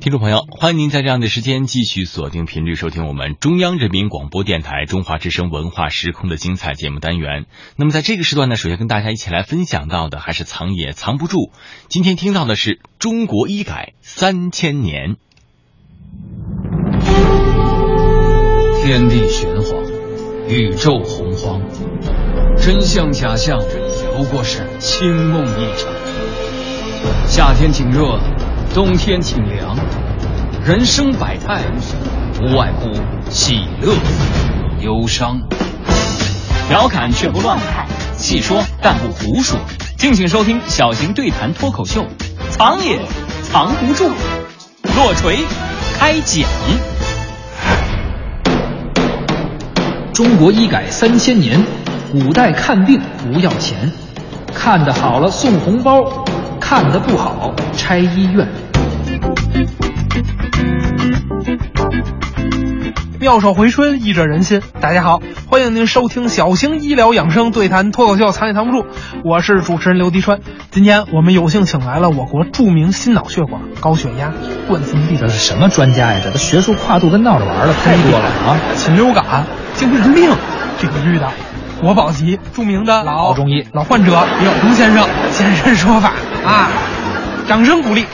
听众朋友，欢迎您在这样的时间继续锁定频率收听我们中央人民广播电台中华之声文化时空的精彩节目单元。那么在这个时段呢，首先跟大家一起来分享到的还是藏也藏不住。今天听到的是中国医改三千年。天地玄黄，宇宙洪荒，真相假象不过是清梦一场。夏天挺热，冬天挺凉，人生百态，无外乎喜乐忧伤。调侃却不乱侃，细说但不胡说。敬请收听小型对谈脱口秀，藏也藏不住。落锤开讲。中国医改三千年，古代看病不要钱，看得好了送红包，看得不好拆医院。妙手回春，医者仁心。大家好，欢迎您收听小型医疗养生对谈脱口秀《藏也藏不住》，我是主持人刘迪川。今天我们有幸请来了我国著名心脑血管、高血压、冠心病，这是什么专家呀？这学术跨度跟闹着玩的太多了啊！禽流感、精神病这个绿的国宝级著名的老中医、老患者李晓东先生现身说法啊！掌声鼓励，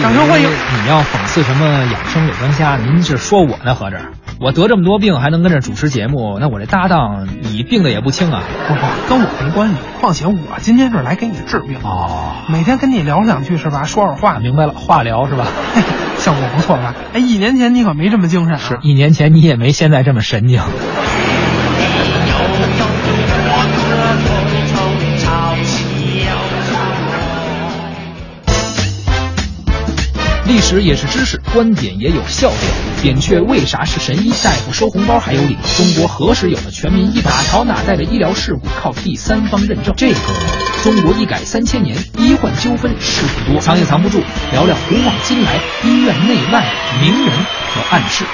掌声欢迎！你要讽刺什么养生伪专家？您是说我呢？合着我得这么多病还能跟这主持节目，那我这搭档你病的也不轻啊！不不，跟我没关系。况且我今天是来给你治病哦，每天跟你聊两句是吧？说会儿话，明白了，化疗是吧？嘿，效果不错吧？哎，一年前你可没这么精神、啊，是一年前你也没现在这么神经。历史也是知识，观点也有笑点。扁鹊为啥是神医？大夫收红包还有理？中国何时有了全民医保？哪朝哪代的医疗事故靠第三方认证？这个中国医改三千年，医患纠纷事故多，藏也藏不住。聊聊古往今来医院内外名人和暗示。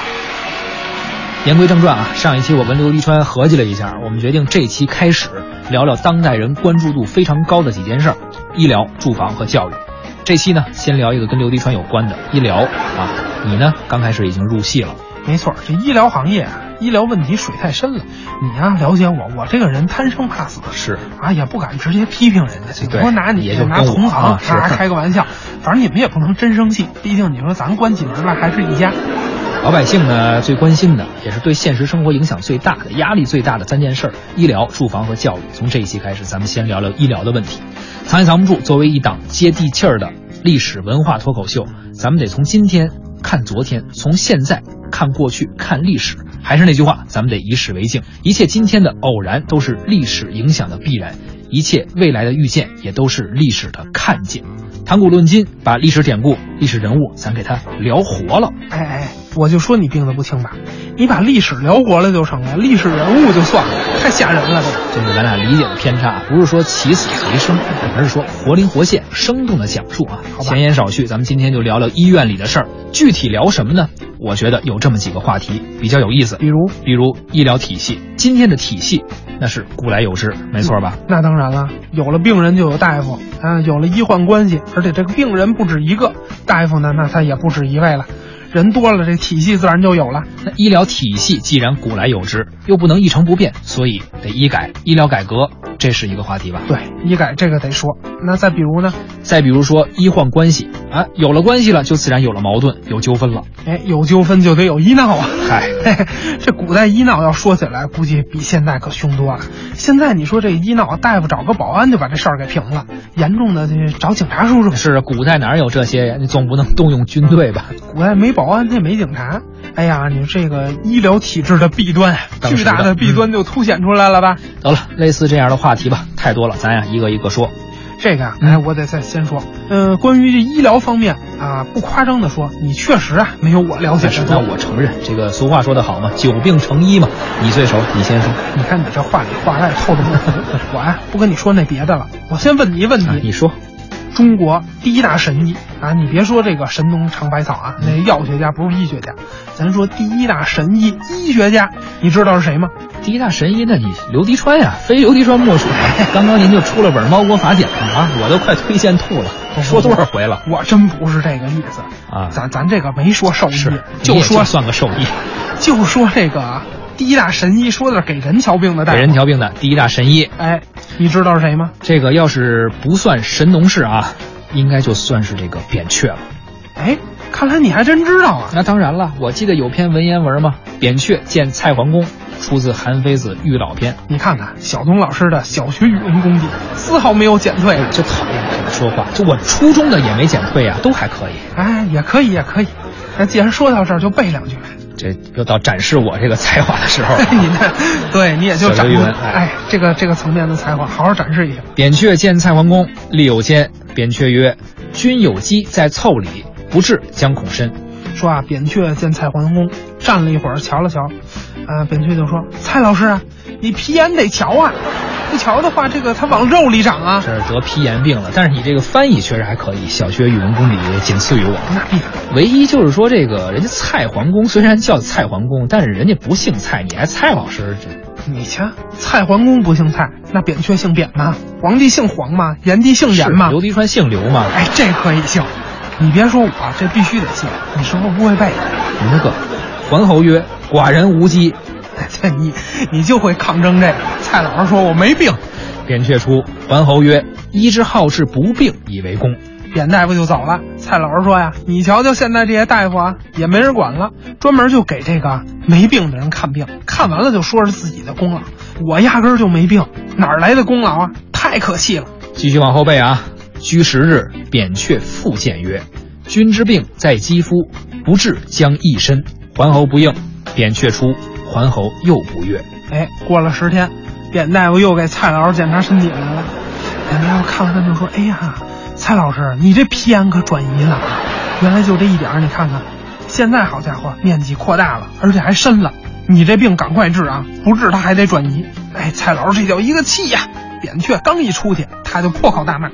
言归正传啊，上一期我跟刘立川合计了一下，我们决定这期开始聊聊当代人关注度非常高的几件事儿：医疗、住房和教育。这期呢，先聊一个跟刘迪川有关的医疗啊。你呢，刚开始已经入戏了。没错，这医疗行业啊，医疗问题水太深了。你呀、了解我，我这个人贪生怕死，是啊，也不敢直接批评人家，顶对多拿你也就拿同行啊是开个玩笑。反正你们也不能真生气，毕竟你说咱关起门来还是一家。老百姓呢最关心的，也是对现实生活影响最大的、压力最大的三件事儿：医疗、住房和教育。从这一期开始，咱们先聊聊医疗的问题。藏也藏不住，作为一档接地气儿的历史文化脱口秀，咱们得从今天看昨天，从现在看过去，看历史。还是那句话，咱们得以史为镜，一切今天的偶然都是历史影响的必然，一切未来的预见也都是历史的看见。谈古论今，把历史典故、历史人物，咱给他聊活了。哎哎，我就说你病得不轻吧，你把历史聊活了就成了，历史人物就算了，太吓人了这。就是咱俩理解的偏差，不是说起死回生，而是说活灵活现、生动的讲述啊。好吧闲言少叙，咱们今天就聊聊医院里的事儿。具体聊什么呢？我觉得有这么几个话题比较有意思，比如，比如医疗体系。今天的体系那是古来有之，没错吧？那当然了，有了病人就有大夫啊，有了医患关系，而且这个病人不止一个，大夫呢，那他也不止一位了，人多了，这体系自然就有了。那医疗体系既然古来有之，又不能一成不变，所以得医改、医疗改革，这是一个话题吧？对，医改这个得说。那再比如呢？再比如说医患关系啊，有了关系了，就自然有了矛盾，有纠纷了。哎，有纠纷就得有医闹啊！嗨，这古代医闹要说起来，估计比现在可凶多了。现在你说这医闹，大夫找个保安就把这事儿给平了，严重的这找警察叔叔。是古代哪有这些呀？你总不能动用军队吧？古代没保安，他也没警察。哎呀，你这个医疗体制的弊端，巨大的弊端就凸显出来了吧？得了，类似这样的话题吧，太多了，咱呀一个一个说。这个啊，嗯哎，我得再先说，嗯、关于这医疗方面啊，不夸张的说，你确实啊没有我了解的多。我承认，这个俗话说得好嘛，久病成医嘛。你最熟，你先说。你看你这话里话外透着不服，我呀不跟你说那别的了，我先问你一问题，啊，你说，中国第一大神医啊！你别说这个神农尝百草啊，那药学家不是医学家，咱说第一大神医医学家，你知道是谁吗？第一大神医，那你刘迪川呀，非刘迪川莫属。刚刚您就出了本《猫国法典》了啊，我都快推荐吐了，说多少回了？我真不是这个意思啊，咱咱这个没说兽医，就说算个兽医，就说这个第一大神医，说的是给人瞧病的大夫，给人瞧病的第一大神医。哎，你知道是谁吗？这个要是不算神农氏啊，应该就算是这个扁鹊了。哎，看来你还真知道啊！那当然了，我记得有篇文言文嘛，扁鹊见蔡桓公。出自《韩非子·玉老篇》，你看看小东老师的小学语文功底，丝毫没有减退。就讨厌说话，就我初中的也没减退啊，都还可以。哎，也可以，也可以。那既然说到这儿，就背两句。这又到展示我这个才华的时候。你这，对你也就展示。哎，这个这个层面的才华，好好展示一下。扁鹊见蔡桓公，立有间。扁鹊曰：“君有疾在腠理，不治将恐深。”说啊，扁鹊见蔡桓公，站了一会儿，瞧了瞧。啊，扁鹊就说：“蔡老师啊，你皮炎得瞧啊，不瞧的话，这个它往肉里长啊。”这是得皮炎病了，但是你这个翻译确实还可以，小学语文功底仅次于我。那必然。唯一就是说，这个人家蔡桓公虽然叫蔡桓公，但是人家不姓蔡，你还蔡老师这？你瞧，蔡桓公不姓蔡，那扁鹊姓扁吗？皇帝姓黄吗？炎帝姓炎吗？刘迪川姓刘吗？哎，这可以姓。你别说我，这必须得姓。你是不是不会背？你那个，桓侯曰。寡人无疾，这你你就会抗争这个。蔡老师说我没病。扁鹊出，桓侯曰：“医之好治不病以为功。”扁大夫就走了。蔡老师说呀：“你瞧瞧现在这些大夫啊，也没人管了，专门就给这个没病的人看病，看完了就说是自己的功劳。我压根儿就没病，哪来的功劳啊？太可气了。”继续往后背啊。居十日，扁鹊复见曰：“君之病在肌肤，不治将一身。”桓侯不应。扁鹊出，桓侯又不悦。哎，过了十天，扁大夫又给蔡老师检查身体来了。扁大夫看了看就说：“哎呀，蔡老师，你这皮炎可转移了，原来就这一点你看看，现在好家伙，面积扩大了，而且还深了。你这病赶快治啊，不治他还得转移。”哎，蔡老师这叫一个气呀！扁鹊刚一出去，他就破口大骂：“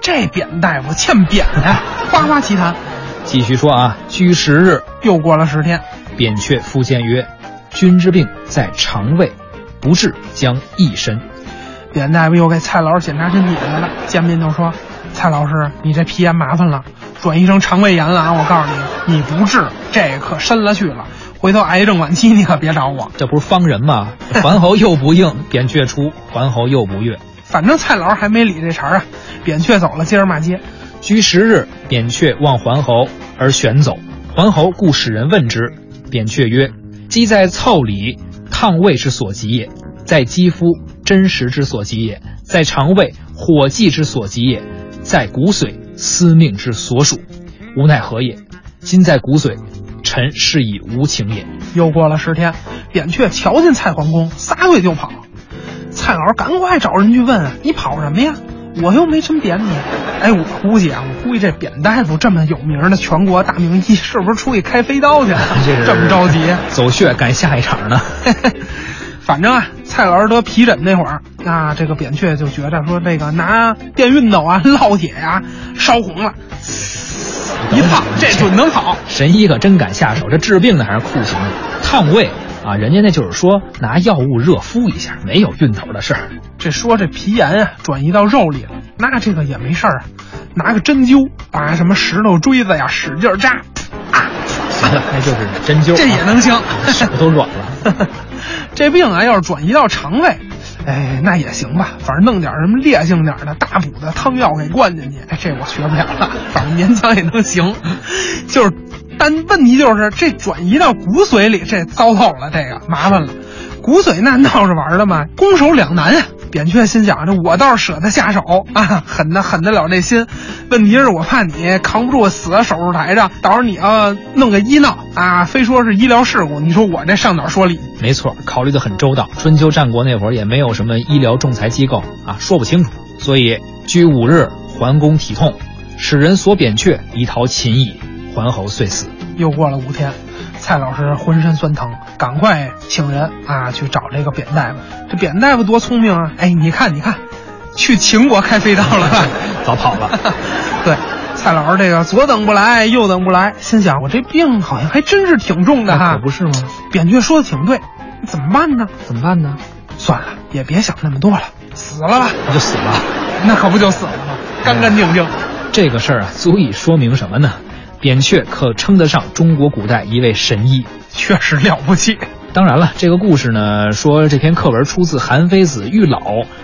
这扁大夫欠扁的！”夸夸其谈。继续说啊，居十日，又过了十天。扁鹊复见曰：“君之病在肠胃，不治将益身。”扁大夫又给蔡老师检查身体来了，见面就说：“蔡老师，你这皮炎麻烦了，转移成肠胃炎了啊！我告诉你，你不治，这可深了去了，回头癌症晚期你可别找我。”这不是方人吗？桓侯又不应，扁鹊出，桓侯又不悦。反正蔡老师还没理这茬啊。扁鹊走了，接着骂街。居十日，扁鹊望桓侯而旋走，桓侯故使人问之。扁鹊曰：“鸡在腠理，抗胃之所及也；在肌肤，真实之所及也；在肠胃，火气之所及也；在骨髓，司命之所属。无奈何也？今在骨髓，臣是以无情也。”又过了十天，扁鹊瞧见蔡桓公，撒腿就跑。蔡老赶快找人去问：“你跑什么呀？”我又没真扁你，哎，我估计啊，我估计这扁大夫这么有名的全国大名医，是不是出去开飞刀去了？这么着急走穴赶下一场呢？反正啊，蔡老师得皮疹那会儿，啊这个扁鹊就觉得说这个拿电熨斗啊 烙铁呀烧红了，一烫这准能好。神医可真敢下手，这治病的还是酷刑，烫胃。啊，人家那就是说拿药物热敷一下，没有熨头的事儿。这说这皮炎啊转移到肉里了，那这个也没事儿啊。拿个针灸，把什么石头锥子呀使劲扎，啊，那就是针灸，这也能行，手都软了。这病啊要是转移到肠胃，哎，那也行吧，反正弄点什么烈性点的大补的汤药给灌进去，哎，这我学不了了，反正勉强也能行，就是。但问题就是这转移到骨髓里，这糟透了，这个麻烦了。骨髓那闹着玩的嘛？攻守两难啊！扁鹊心想着，我倒是舍得下手啊，狠的狠得了这心。问题是我怕你扛不住，死在手术台上，到时候你要弄个医闹啊，非说是医疗事故，你说我这上哪说理？没错，考虑的很周到。春秋战国那会儿也没有什么医疗仲裁机构啊，说不清楚。所以居五日，桓公体痛，使人索扁鹊以逃秦矣。桓侯遂死。又过了五天，蔡老师浑身酸疼，赶快请人啊去找这个扁大夫。这扁大夫多聪明啊！哎，你看，你看，去秦国开飞刀了吧？早跑了。对，蔡老师这个左等不来，右等不来，心想我这病好像还真是挺重的哈。可不是吗？扁鹊说的挺对，怎么办呢？怎么办呢？算了，也别想那么多了，死了吧。那就死了，那可不就死了吗？干干净净。这个事儿啊，足以说明什么呢？扁鹊可称得上中国古代一位神医，确实了不起。当然了，这个故事呢，说这篇课文出自《韩非子·喻老》，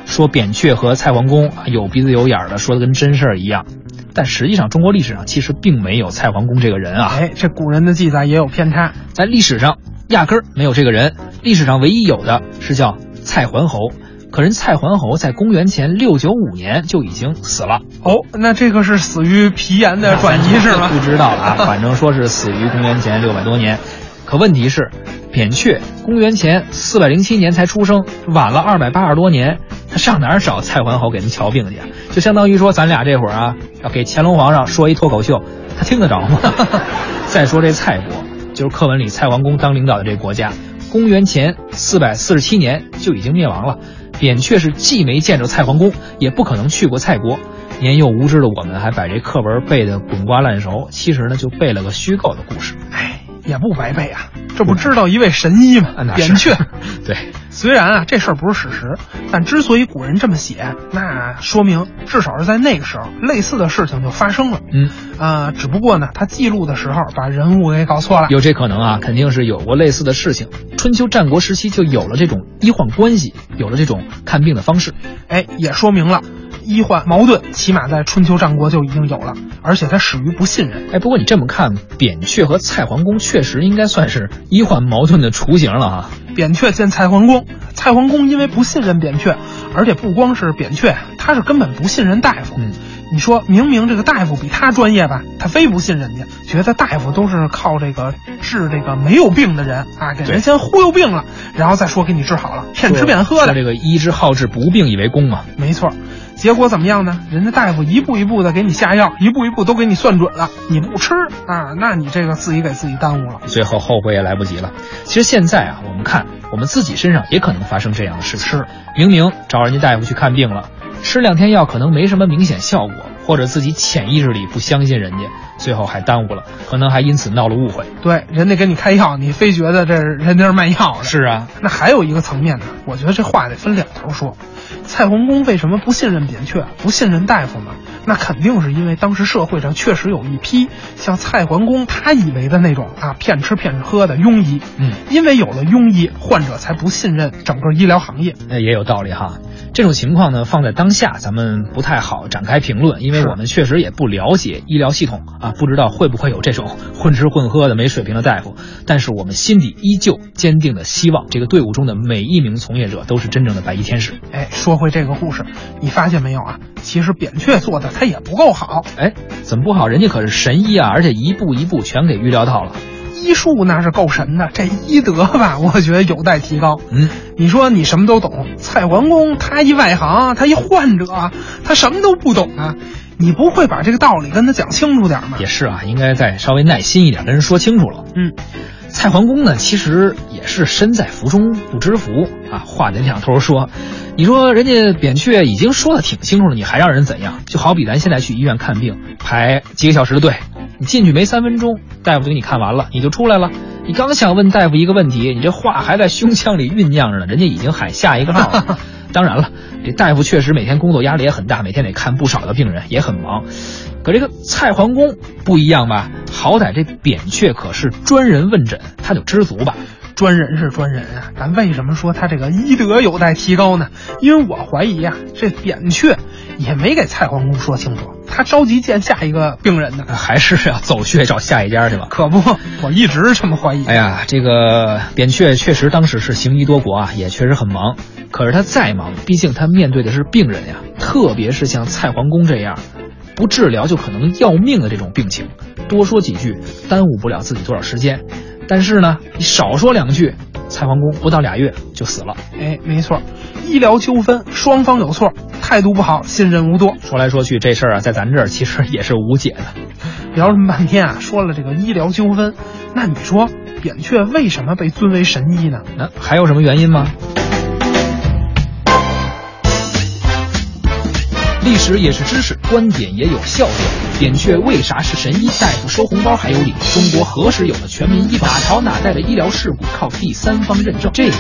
说扁鹊和蔡桓公有鼻子有眼的，说的跟真事儿一样。但实际上，中国历史上其实并没有蔡桓公这个人啊。哎，这古人的记载也有偏差，在历史上压根儿没有这个人。历史上唯一有的是叫蔡桓侯，可人蔡桓侯在公元前六九五年就已经死了。哦，那这个是死于皮炎的转移是吗？不知道了啊，反正说是死于公元前六百多年。可问题是，扁鹊公元前四百零七年才出生，晚了二百八十多年，他上哪儿找蔡桓侯给人瞧病去？就相当于说，咱俩这会儿啊，要给乾隆皇上说一脱口秀，他听得着吗？再说这蔡国，就是课文里蔡桓公当领导的这个国家，公元前四百四十七年就已经灭亡了。扁鹊是既没见着蔡桓公，也不可能去过蔡国。年幼无知的我们还把这课文背得滚瓜烂熟，其实呢，就背了个虚构的故事。哎。也不白背啊，这不知道一位神医吗？扁鹊。对，虽然啊这事儿不是史实，但之所以古人这么写，那说明至少是在那个时候，类似的事情就发生了。嗯，啊，只不过呢，他记录的时候把人物给搞错了。有这可能啊，肯定是有过类似的事情。春秋战国时期就有了这种医患关系，有了这种看病的方式。哎，也说明了。医患矛盾，起码在春秋战国就已经有了，而且它始于不信任。哎，不过你这么看，扁鹊和蔡桓公确实应该算是医患矛盾的雏形了哈。扁鹊见蔡桓公，蔡桓公因为不信任扁鹊，而且不光是扁鹊，他是根本不信任大夫。嗯，你说明明这个大夫比他专业吧，他非不信人家，觉得大夫都是靠这个治这个没有病的人啊，给人先忽悠病了，然后再说给你治好了，骗吃骗喝的。这个医之好治不病以为功嘛。没错。结果怎么样呢？人家大夫一步一步的给你下药，一步一步都给你算准了，你不吃啊，那你这个自己给自己耽误了，最后后悔也来不及了。其实现在啊，我们看我们自己身上也可能发生这样的事情，是明明找人家大夫去看病了，吃两天药可能没什么明显效果，或者自己潜意识里不相信人家，最后还耽误了，可能还因此闹了误会。对，人家给你开药，你非觉得这人家是卖药的。是啊，那还有一个层面呢，我觉得这话得分两头说。蔡桓公为什么不信任扁鹊，不信任大夫呢？那肯定是因为当时社会上确实有一批像蔡桓公他以为的那种啊骗吃骗喝的庸医。嗯，因为有了庸医，患者才不信任整个医疗行业。那也有道理哈。这种情况呢，放在当下咱们不太好展开评论，因为我们确实也不了解医疗系统啊，不知道会不会有这种混吃混喝的没水平的大夫。但是我们心底依旧坚定的希望，这个队伍中的每一名从业者都是真正的白衣天使。哎，说回这个故事，你发现没有啊？其实扁鹊做的他也不够好。哎，怎么不好？人家可是神医啊，而且一步一步全给预料到了。医术那是够神的，这医德吧，我觉得有待提高。嗯，你说你什么都懂，蔡桓公他一外行，他一患者，他什么都不懂啊。你不会把这个道理跟他讲清楚点吗？也是啊，应该再稍微耐心一点，跟人说清楚了。嗯，蔡桓公呢，其实也是身在福中不知福啊。话得两头说，你说人家扁鹊已经说的挺清楚了，你还让人怎样？就好比咱现在去医院看病，排几个小时的队。你进去没三分钟，大夫就给你看完了，你就出来了。你刚想问大夫一个问题，你这话还在胸腔里酝酿着呢，人家已经喊下一个号了。当然了，这大夫确实每天工作压力也很大，每天得看不少的病人，也很忙。可这个蔡桓公不一样吧？好歹这扁鹊可是专人问诊，他就知足吧。专人是专人啊，但为什么说他这个医德有待提高呢？因为我怀疑啊，这扁鹊也没给蔡桓公说清楚，他着急见下一个病人呢，还是要走穴找下一家去吧？可不，我一直这么怀疑。哎呀，这个扁鹊确实当时是行医多国啊，也确实很忙。可是他再忙，毕竟他面对的是病人呀，特别是像蔡桓公这样，不治疗就可能要命的这种病情，多说几句耽误不了自己多少时间。但是呢，你少说两句，蔡桓公不到俩月就死了。哎，没错，医疗纠纷双方有错，态度不好，信任无多。说来说去，这事儿啊，在咱这儿其实也是无解的。聊这么半天啊，说了这个医疗纠纷，那你说扁鹊为什么被尊为神医呢？那还有什么原因吗？历史也是知识，观点也有笑点。扁鹊为啥是神医？大夫收红包还有理。中国何时有了全民医保？哪朝哪代的医疗事故靠第三方认证？这个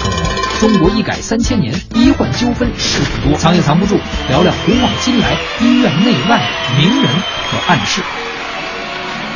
中国医改三千年，医患纠纷事故多，藏也藏不住。聊聊古往今来医院内外名人和暗事。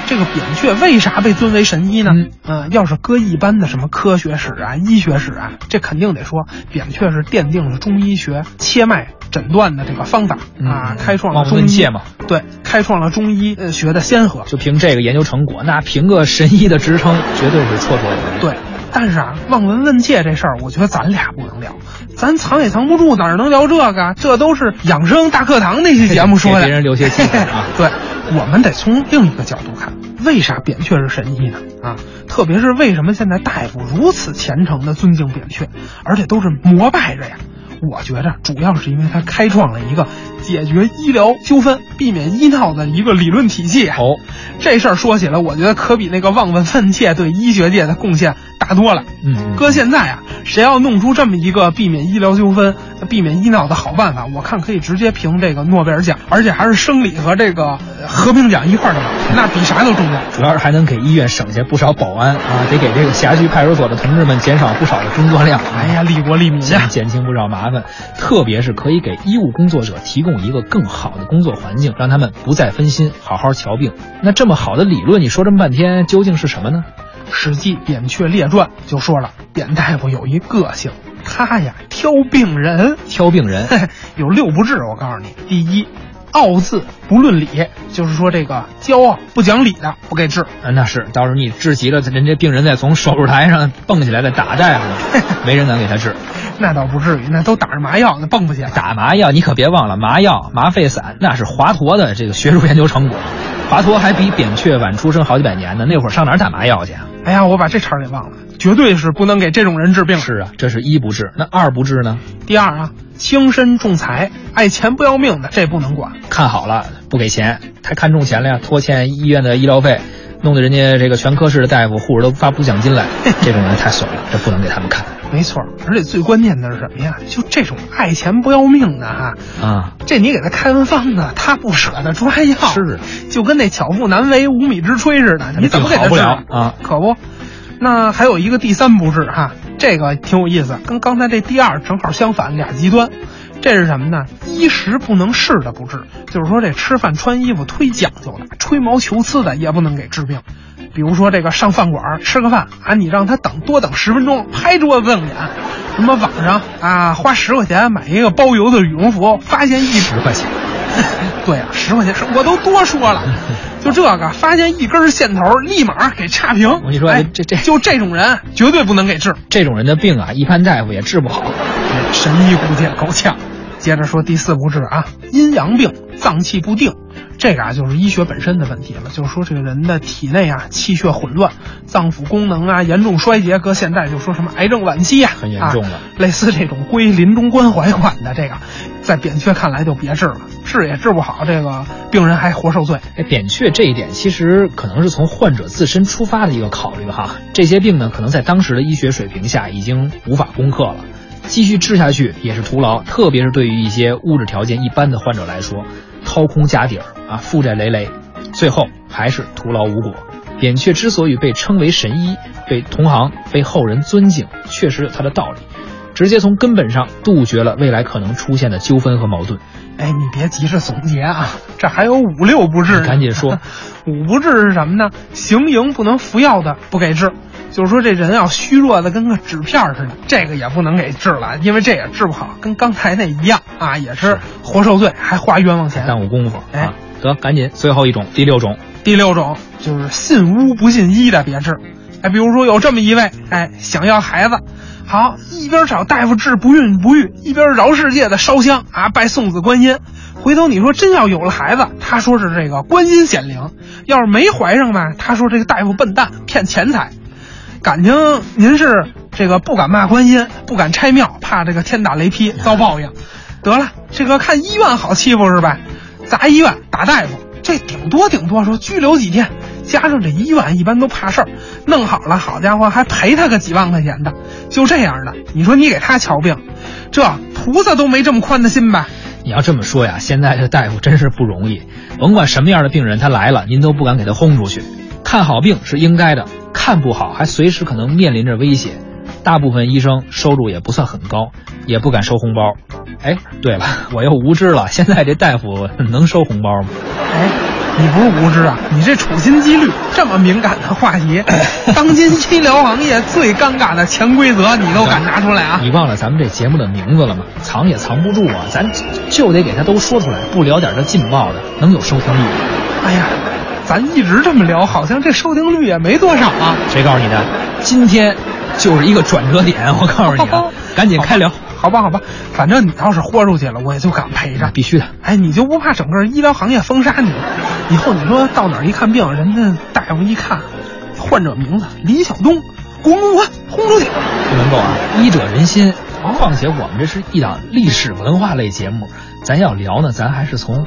这个扁鹊为啥被尊为神医呢？嗯呃，要是搁一般的什么科学史啊、医学史啊，这肯定得说扁鹊是奠定了中医学切脉诊断的这个方法、啊，开创了中切嘛，对，开创了中医呃学的先河。就凭这个研究成果，那凭个神医的职称，绝对是绰绰有余。对，但是啊，望闻问切这事儿，我觉得咱俩不能聊，咱藏也藏不住，哪儿能聊这个？这都是养生大课堂那期节目说的，给别人留些机会啊 对，我们得从另一个角度看，为啥扁鹊是神医呢？啊，特别是为什么现在大夫如此虔诚的尊敬扁鹊，而且都是膜拜着呀？我觉着主要是因为他开创了一个解决医疗纠纷、避免医闹的一个理论体系啊。哦，这事儿说起来，我觉得可比那个望闻问切对医学界的贡献大多了。嗯，搁现在啊，谁要弄出这么一个避免医疗纠纷、避免医闹的好办法，我看可以直接评这个诺贝尔奖，而且还是生理和这个呃和平奖一块儿的，那比啥都重要。主要是还能给医院省下不少保安啊，得给这个辖区派出所的同志们减少不少的工作量。哎呀，利国利民呀！减减轻不少麻烦，特别是可以给医务工作者提供一个更好的工作环境，让他们不再分心，好好瞧病。那这么好的理论，你说这么半天，究竟是什么呢？《史记·扁鹊列传》就说了，扁大夫有一个性，他呀挑病人，挑病人，有六不治。我告诉你，第一，傲字不论理，就是说这个骄傲不讲理的不给治。啊，那是，到时候你治急了，人家病人再从手术台上蹦起来再打大夫呢，没人敢给他治。那倒不至于，那都打着麻药，那蹦不起来。打麻药，你可别忘了，麻药、麻沸散那是华佗的这个学术研究成果。华佗还比扁鹊晚出生好几百年呢，那会儿上哪儿打麻药去啊？哎呀，我把这茬儿给忘了，绝对是不能给这种人治病。是啊，这是一不治，那二不治呢？第二啊，轻身重财、爱钱不要命的，这不能管。看好了不给钱，太看重钱了呀，拖欠医院的医疗费，弄得人家这个全科室的大夫、护士都发不出奖金来，这种人太损了，这不能给他们看没错，而且最关键的是什么呀？就这种爱钱不要命的哈，啊。这你给他开完方子，他不舍得抓药，是就跟那巧妇难为无米之炊似的，你怎么给他治了啊？可不。那还有一个第三不治哈，这个挺有意思，跟刚才这第二正好相反，俩极端。这是什么呢？衣食不能试的不治，就是说这吃饭穿衣服忒讲究了，吹毛求疵的也不能给治病。比如说这个上饭馆儿吃个饭啊，你让他等多等十分钟，拍桌子瞪眼。什么网上啊，花十块钱买一个包邮的羽绒服，发现一十块钱，对啊，十块钱是我都多说了，就这个发现一根线头，立马给差评。我跟你说哎这这就这种人绝对不能给治，这种人的病啊，一般大夫也治不好。神医估计也够呛。接着说第四不治啊，阴阳病，脏器不定，这个啊就是医学本身的问题了，就是说这个人的体内啊气血混乱，脏腑功能啊严重衰竭，搁现在就说什么癌症晚期啊，很严重了啊类似这种归临终关怀款的这个，在扁鹊看来就别治了，治也治不好，这个病人还活受罪。哎，扁鹊这一点其实可能是从患者自身出发的一个考虑哈。这些病呢，可能在当时的医学水平下已经无法攻克了，继续治下去也是徒劳。特别是对于一些物质条件一般的患者来说，掏空家底儿啊，负债累累，最后还是徒劳无果。扁鹊之所以被称为神医，被同行、被后人尊敬，确实有他的道理，直接从根本上杜绝了未来可能出现的纠纷和矛盾。哎，你别急着总结啊，这还有五六不治。赶紧说，五不治是什么呢？行营不能服药的不给治，就是说这人要虚弱的跟个纸片儿似的，这个也不能给治了，因为这也治不好，跟刚才那一样啊，也是活受罪，还花冤枉钱。耽误功夫哎啊！得赶紧，最后一种，第六种，第六种就是信巫不信医的别治。哎，比如说有这么一位，哎，想要孩子，好一边找大夫治不孕不育，一边饶世界的烧香啊，拜送子观音。回头你说真要有了孩子，他说是这个观音显灵；要是没怀上吧，他说这个大夫笨蛋骗钱财。感情您是这个不敢骂观音，不敢拆庙，怕这个天打雷劈遭报应。得了，这个看医院好欺负是吧？砸医院打大夫，这顶多顶多说拘留几天，加上这医院一般都怕事儿，弄好了，好家伙还赔他个几万块钱的，就这样的，你说你给他瞧病，这菩萨都没这么宽的心吧？你要这么说呀，现在这大夫真是不容易，甭管什么样的病人他来了，您都不敢给他轰出去。看好病是应该的，看不好还随时可能面临着威胁。大部分医生收入也不算很高，也不敢收红包。哎，对了，我又无知了，现在这大夫能收红包吗？哎，你不是无知啊，你这处心积虑这么敏感的话题，当今医疗行业最尴尬的潜规则，你都敢拿出来啊？你忘了咱们这节目的名字了吗？藏也藏不住啊，咱就得给他都说出来，不聊点这劲爆的，能有收听率吗？哎呀，咱一直这么聊，好像这收听率也没多少啊。谁告诉你的？今天就是一个转折点，我告诉你啊，赶紧开聊。好吧，好吧，反正你要是豁出去了，我也就敢陪着。必须的。哎，你就不怕整个医疗行业封杀你？以后你说到哪儿一看病，人家大夫一看，患者名字李晓东，滚滚滚，轰出去！不能够啊，医者仁心。况且我们这是一档历史文化类节目，咱要聊呢，咱还是从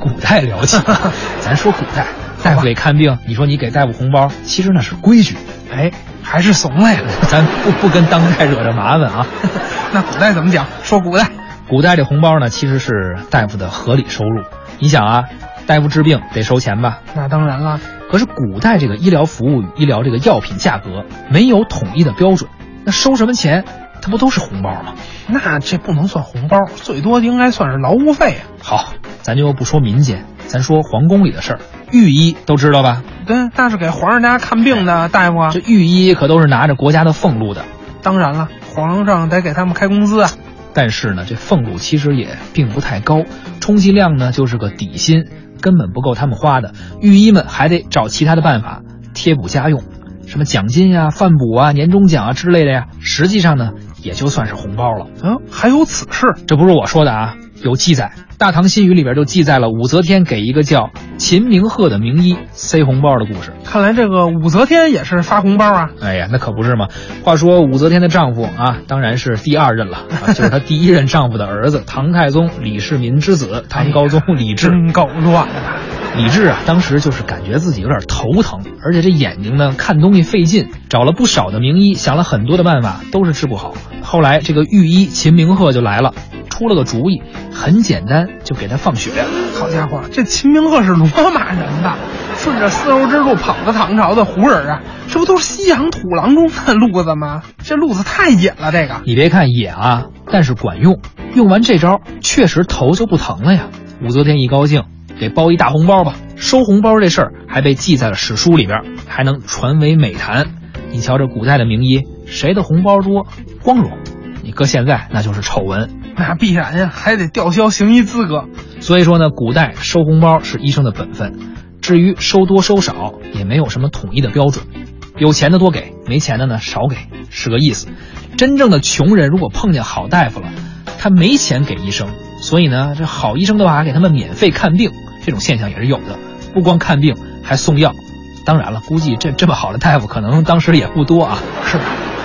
古代聊起。咱说古代，大夫给看病，你说你给大夫红包，其实那是规矩。哎，还是怂了呀？咱不不跟当代惹着麻烦啊。那古代怎么讲？说古代，古代这红包呢，其实是大夫的合理收入。你想啊，大夫治病得收钱吧？那当然了。可是古代这个医疗服务与医疗这个药品价格没有统一的标准，那收什么钱？它不都是红包吗？那这不能算红包，最多应该算是劳务费啊。好，咱就不说民间，咱说皇宫里的事儿。御医都知道吧？对，那是给皇上家看病的大夫啊。这御医可都是拿着国家的俸禄的。当然了，皇上得给他们开工资啊。但是呢，这俸禄其实也并不太高，充其量呢就是个底薪，根本不够他们花的。御医们还得找其他的办法贴补家用，什么奖金呀、饭补啊、年终奖啊之类的呀。实际上呢，也就算是红包了。嗯，还有此事？这不是我说的啊，有记载，《大唐新语》里边就记载了武则天给一个叫秦明鹤的名医塞红包的故事。看来这个武则天也是发红包啊！哎呀，那可不是嘛。话说武则天的丈夫啊，当然是第二任了，啊、就是她第一任丈夫的儿子唐太宗李世民之子唐高宗李治。真够乱的。李治啊，当时就是感觉自己有点头疼，而且这眼睛呢看东西费劲，找了不少的名医，想了很多的办法，都是治不好。后来这个御医秦明鹤就来了，出了个主意，很简单，就给他放血。好家伙，这秦明鹤是罗马人吧，顺着丝绸之路跑到唐朝的胡人啊，这不都是西洋土郎中的路子吗？这路子太野了，这个你别看野啊，但是管用。用完这招，确实头就不疼了呀。武则天一高兴。给包一大红包吧！收红包这事儿还被记在了史书里边，还能传为美谈。你瞧这古代的名医，谁的红包多，光荣；你搁现在那就是丑闻，那必然呀，还得吊销行医资格。所以说呢，古代收红包是医生的本分，至于收多收少，也没有什么统一的标准。有钱的多给，没钱的呢少给，是个意思。真正的穷人如果碰见好大夫了，他没钱给医生，所以呢，这好医生的话给他们免费看病。这种现象也是有的，不光看病还送药。当然了，估计这这么好的大夫可能当时也不多啊。是，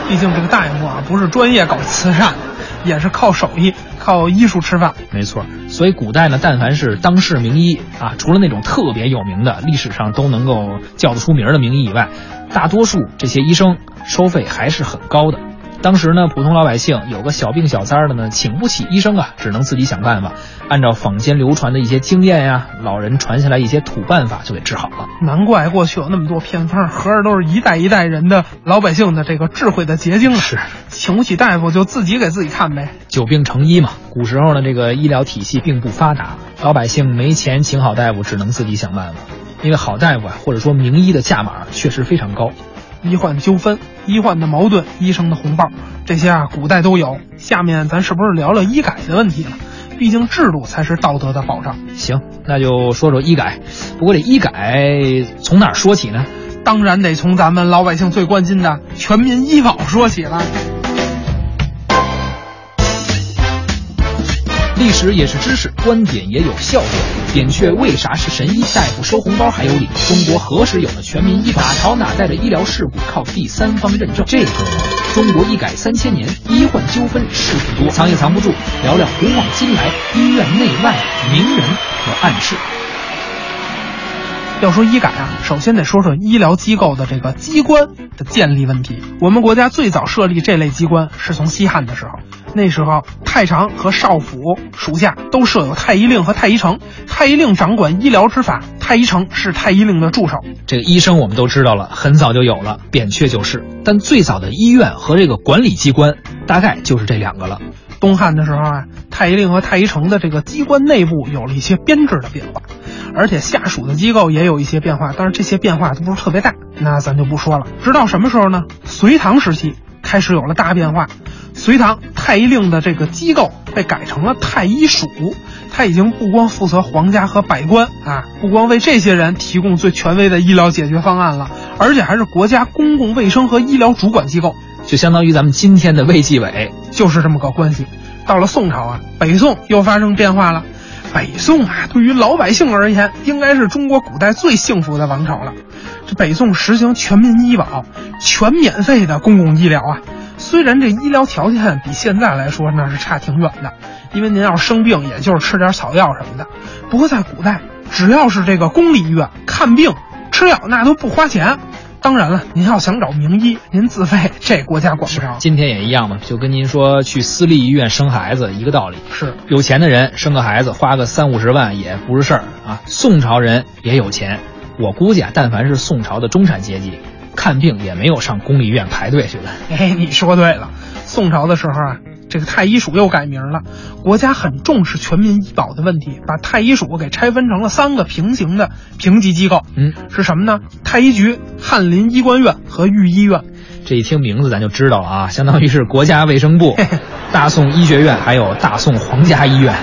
毕竟这个大夫啊不是专业搞慈善，也是靠手艺、靠医术吃饭。没错，所以古代呢，但凡是当世名医啊，除了那种特别有名的、历史上都能够叫得出名的名医以外，大多数这些医生收费还是很高的。当时呢，普通老百姓有个小病小灾的呢，请不起医生啊，只能自己想办法，按照坊间流传的一些经验呀，老人传下来一些土办法就给治好了。难怪过去有那么多偏方，合着都是一代一代人的老百姓的这个智慧的结晶啊！是，请不起大夫就自己给自己看呗。久病成医嘛。古时候呢，这个医疗体系并不发达，老百姓没钱请好大夫，只能自己想办法。因为好大夫啊，或者说名医的价码确实非常高。医患纠纷、医患的矛盾、医生的红包，这些啊，古代都有。下面咱是不是聊聊医改的问题了？毕竟制度才是道德的保障。行，那就说说医改。不过这医改从哪儿说起呢？当然得从咱们老百姓最关心的全民医保说起了。历史也是知识，观点也有笑点。扁鹊为啥是神医？大夫收红包还有理？中国何时有了全民医保？哪朝哪代的医疗事故靠第三方认证？这个中国医改三千年，医患纠纷事故多，藏也藏不住。聊聊古往今来医院内外名人和暗事。要说医改啊，首先得说说医疗机构的这个机关的建立问题。我们国家最早设立这类机关是从西汉的时候，那时候太常和少府属下都设有太医令和太医丞，太医令掌管医疗之法，太医丞是太医令的助手。这个医生我们都知道了，很早就有了，扁鹊就是。但最早的医院和这个管理机关，大概就是这两个了。东汉的时候啊，太医令和太医丞的这个机关内部有了一些编制的变化，而且下属的机构也有一些变化，但是这些变化都不是特别大，那咱就不说了。直到什么时候呢？隋唐时期开始有了大变化。隋唐太医令的这个机构被改成了太医署，他已经不光负责皇家和百官啊，不光为这些人提供最权威的医疗解决方案了，而且还是国家公共卫生和医疗主管机构。就相当于咱们今天的卫计委，就是这么个关系。到了宋朝啊，北宋又发生变化了。北宋啊，对于老百姓而言，应该是中国古代最幸福的王朝了。这北宋实行全民医保，全免费的公共医疗啊。虽然这医疗条件比现在来说那是差挺远的，因为您要生病，也就是吃点草药什么的。不过在古代，只要是这个公立医院看病吃药，那都不花钱。当然了，您要想找名医，您自费，这国家管不着。今天也一样嘛，就跟您说去私立医院生孩子一个道理。是有钱的人生个孩子花个三五十万也不是事儿啊。宋朝人也有钱，我估计啊，但凡是宋朝的中产阶级，看病也没有上公立医院排队去的。哎，你说对了，宋朝的时候啊。这个太医署又改名了，国家很重视全民医保的问题，把太医署给拆分成了三个平行的评级机构。嗯，是什么呢？太医局、翰林医官院和御医院。这一听名字咱就知道了啊，相当于是国家卫生部、大宋医学院还有大宋皇家医院。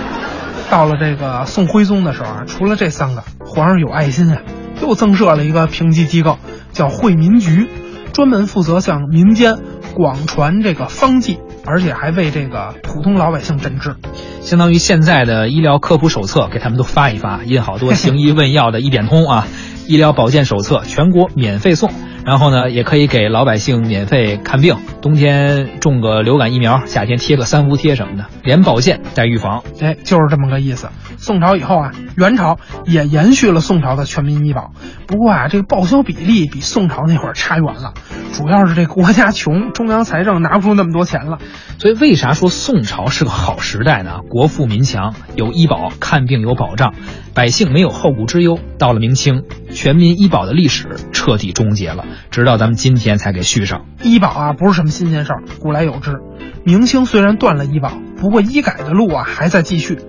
到了这个宋徽宗的时候啊，除了这三个，皇上有爱心啊，又增设了一个评级机构，叫惠民局，专门负责向民间广传这个方剂。而且还为这个普通老百姓诊治，相当于现在的医疗科普手册，给他们都发一发，印好多行医问药的一点通啊，医疗保健手册全国免费送。然后呢，也可以给老百姓免费看病，冬天种个流感疫苗，夏天贴个三伏贴什么的，连保健带预防。哎，就是这么个意思。宋朝以后啊，元朝也延续了宋朝的全民医保，不过啊，这个报销比例比宋朝那会儿差远了，主要是这国家穷，中央财政拿不出那么多钱了。所以为啥说宋朝是个好时代呢？国富民强，有医保，看病有保障，百姓没有后顾之忧。到了明清，全民医保的历史彻底终结了。直到咱们今天才给续上医保啊，不是什么新鲜事儿，古来有之。明清虽然断了医保，不过医改的路啊还在继续。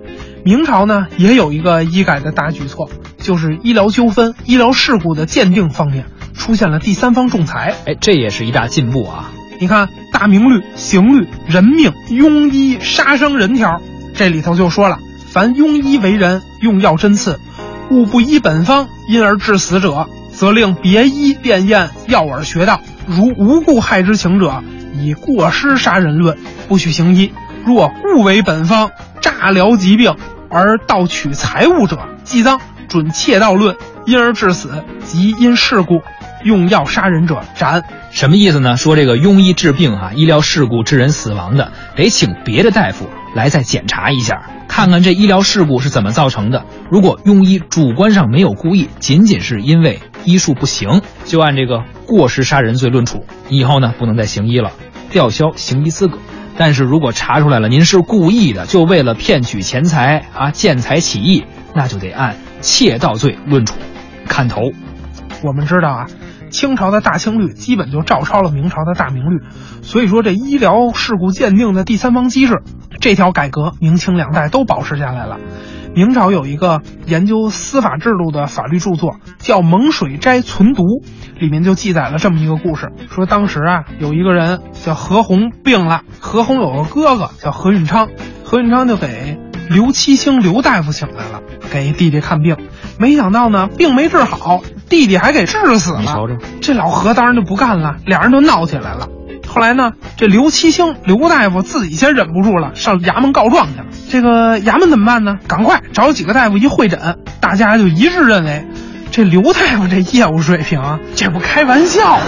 明朝呢也有一个医改的大举措，就是医疗纠纷、医疗事故的鉴定方面出现了第三方仲裁。哎，这也是一大进步啊！你看《大明律》《刑律》《人命》《庸医杀生人条》，这里头就说了，凡庸医为人用药针刺，误不依本方，因而致死者。则令别医辨验药饵穴道，如无故害之情者，以过失杀人论，不许行医；若故为本方，诈疗疾病而盗取财物者，即赃，准窃盗论，因而致死，即因事故用药杀人者斩。什么意思呢？说这个庸医治病哈，医疗事故致人死亡的，得请别的大夫来再检查一下，看看这医疗事故是怎么造成的。如果庸医主观上没有故意，仅仅是因为医术不行，就按这个过失杀人罪论处。你以后呢不能再行医了，吊销行医资格。但是如果查出来了您是故意的，就为了骗取钱财啊，见财起意，那就得按窃盗罪论处，砍头。我们知道啊。清朝的大清律基本就照抄了明朝的大明律，所以说这医疗事故鉴定的第三方机制这条改革，明清两代都保持下来了。明朝有一个研究司法制度的法律著作叫《蒙水斋存读》，里面就记载了这么一个故事：说当时啊，有一个人叫何鸿病了，何鸿有个哥哥叫何运昌，何运昌就给刘七星刘大夫请来了，给弟弟看病，没想到呢，病没治好。弟弟还给治死了，你瞧瞧，这老何当然就不干了，俩人就闹起来了。后来呢，这刘七星刘大夫自己先忍不住了，上衙门告状去了。这个衙门怎么办呢？赶快找几个大夫一会诊，大家就一致认为，这刘大夫这业务水平，这不开玩笑，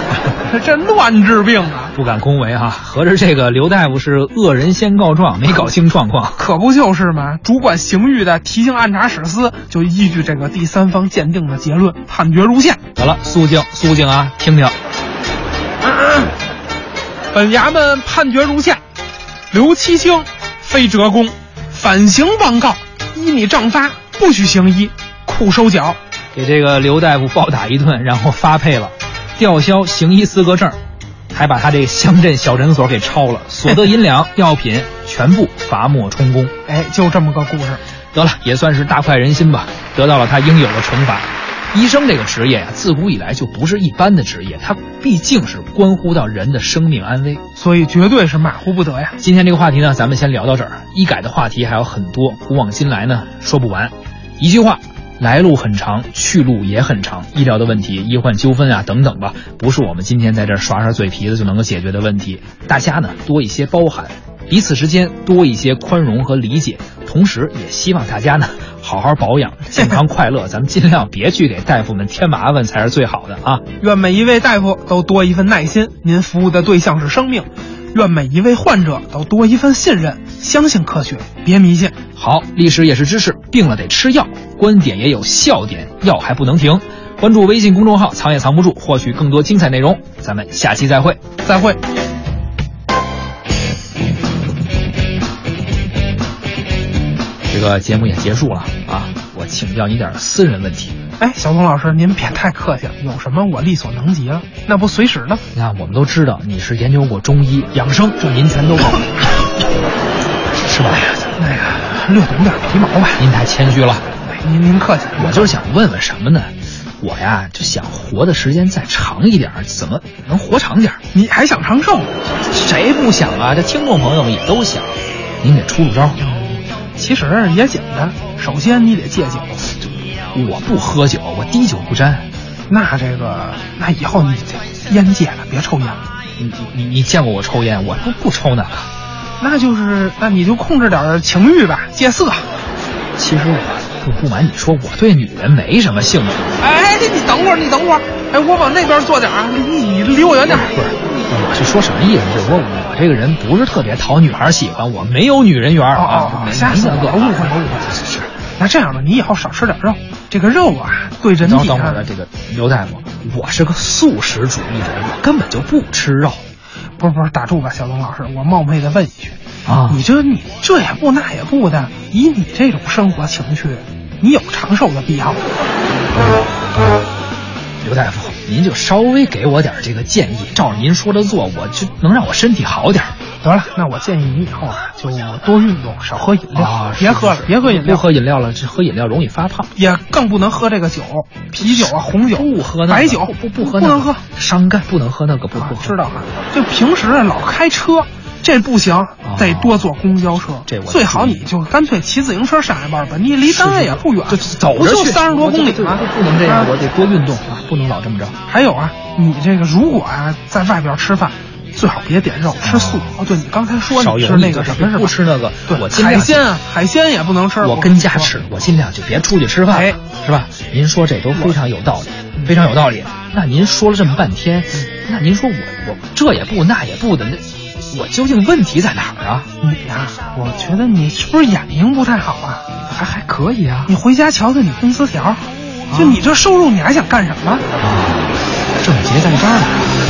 这乱治病啊！不敢恭维哈，合着这个刘大夫是恶人先告状，没搞清状况，可不就是吗？主管刑狱的提刑按察使司就依据这个第三方鉴定的结论，判决如下。好了，肃静，肃静啊，听听。本衙门判决如下：刘七星，非折弓，反刑妄告，依你杖发，不许行医，苦收缴。给这个刘大夫暴打一顿，然后发配了，吊销行医资格证，还把他这乡镇小诊所给抄了，所得银两、药品全部罚没充公。哎，就这么个故事。得了，也算是大快人心吧，得到了他应有的惩罚。医生这个职业呀、自古以来就不是一般的职业，它毕竟是关乎到人的生命安危。所以绝对是马虎不得呀。今天这个话题呢，咱们先聊到这儿。医改的话题还有很多，古往今来呢说不完。一句话，来路很长，去路也很长。医疗的问题、医患纠纷啊等等吧，不是我们今天在这儿耍耍嘴皮子就能够解决的问题。大家呢多一些包涵，彼此之间多一些宽容和理解，同时也希望大家呢 好好保养，健康快乐。咱们尽量别去给大夫们添麻烦才是最好的啊。愿每一位大夫都多一份耐心，您服务的对象是生命。愿每一位患者都多一份信任，相信科学，别迷信。好，历史也是知识，病了得吃药，观点也有笑点，药还不能停。关注微信公众号“藏也藏不住”，获取更多精彩内容。咱们下期再会。再会。这个节目也结束了啊，我请教你点私人问题。哎，小东老师，您别太客气了，有什么我力所能及了，那不随时呢。你看，我们都知道你是研究过中医养生，这您全都懂，是吧？那个略懂点皮毛吧。您太谦虚了。哎，您您客气，我就是想问问什么呢？我呀就想活的时间再长一点，怎么能活长点？你还想长寿？谁不想啊？这听众朋友们也都想，您给出出招。其实也简单，首先你得戒酒。我不喝酒，我滴酒不沾。那这个，那以后你这烟戒了，别抽烟了。你你你见过我抽烟？我不不抽那个。那就是，那你就控制点情欲吧，戒色。其实我不不瞒你说，我对女人没什么兴趣。哎，你等会儿，你等会儿。哎，我往那边坐点啊，你你离我远点。不是，我是说什么意思？就是说我这个人不是特别讨女孩喜欢，我没有女人缘哦啊。哦，吓死我了，误会了，误会了。是。那这样吧，你以后少吃点肉。这个肉啊，对人体等会儿，这个刘大夫，我是个素食主义者，我根本就不吃肉。不是不是，打住吧，小龙老师，我冒昧的问一句啊，你这你这也不那也不的，以你这种生活情趣，你有长寿的必要吗？刘大夫，您就稍微给我点这个建议，照着您说的做，我就能让我身体好点。得了，那我建议你以后啊，就多运动，少喝饮料，啊、别喝了，别喝饮料，不喝饮料了，这喝饮料容易发胖，也更不能喝这个酒，啤酒啊、红酒，不喝那个、白酒，不不喝、那个、不能喝，伤肝，不能喝那个，不不、啊、知道啊？就平时老开车。这不行，得多坐公交车。这我最好你就干脆骑自行车上下班吧，你离单位也不远，就走着去，三十多公里吗？不能这样，我得多运动啊，不能老这么着。还有啊，你这个如果啊在外边吃饭，最好别点肉，吃素。哦，对你刚才说你吃那个什么是吧？不吃那个，对，我海鲜啊，海鲜也不能吃。我跟家吃，我尽量就别出去吃饭，哎，是吧？您说这都非常有道理，非常有道理。那您说了这么半天，那您说我我这也不那也不的那。我究竟问题在哪儿啊？你呀、啊，我觉得你是不是眼睛不太好啊？还还可以啊。你回家瞧瞧你工资条，就你这收入，你还想干什么？啊，症结在这儿呢。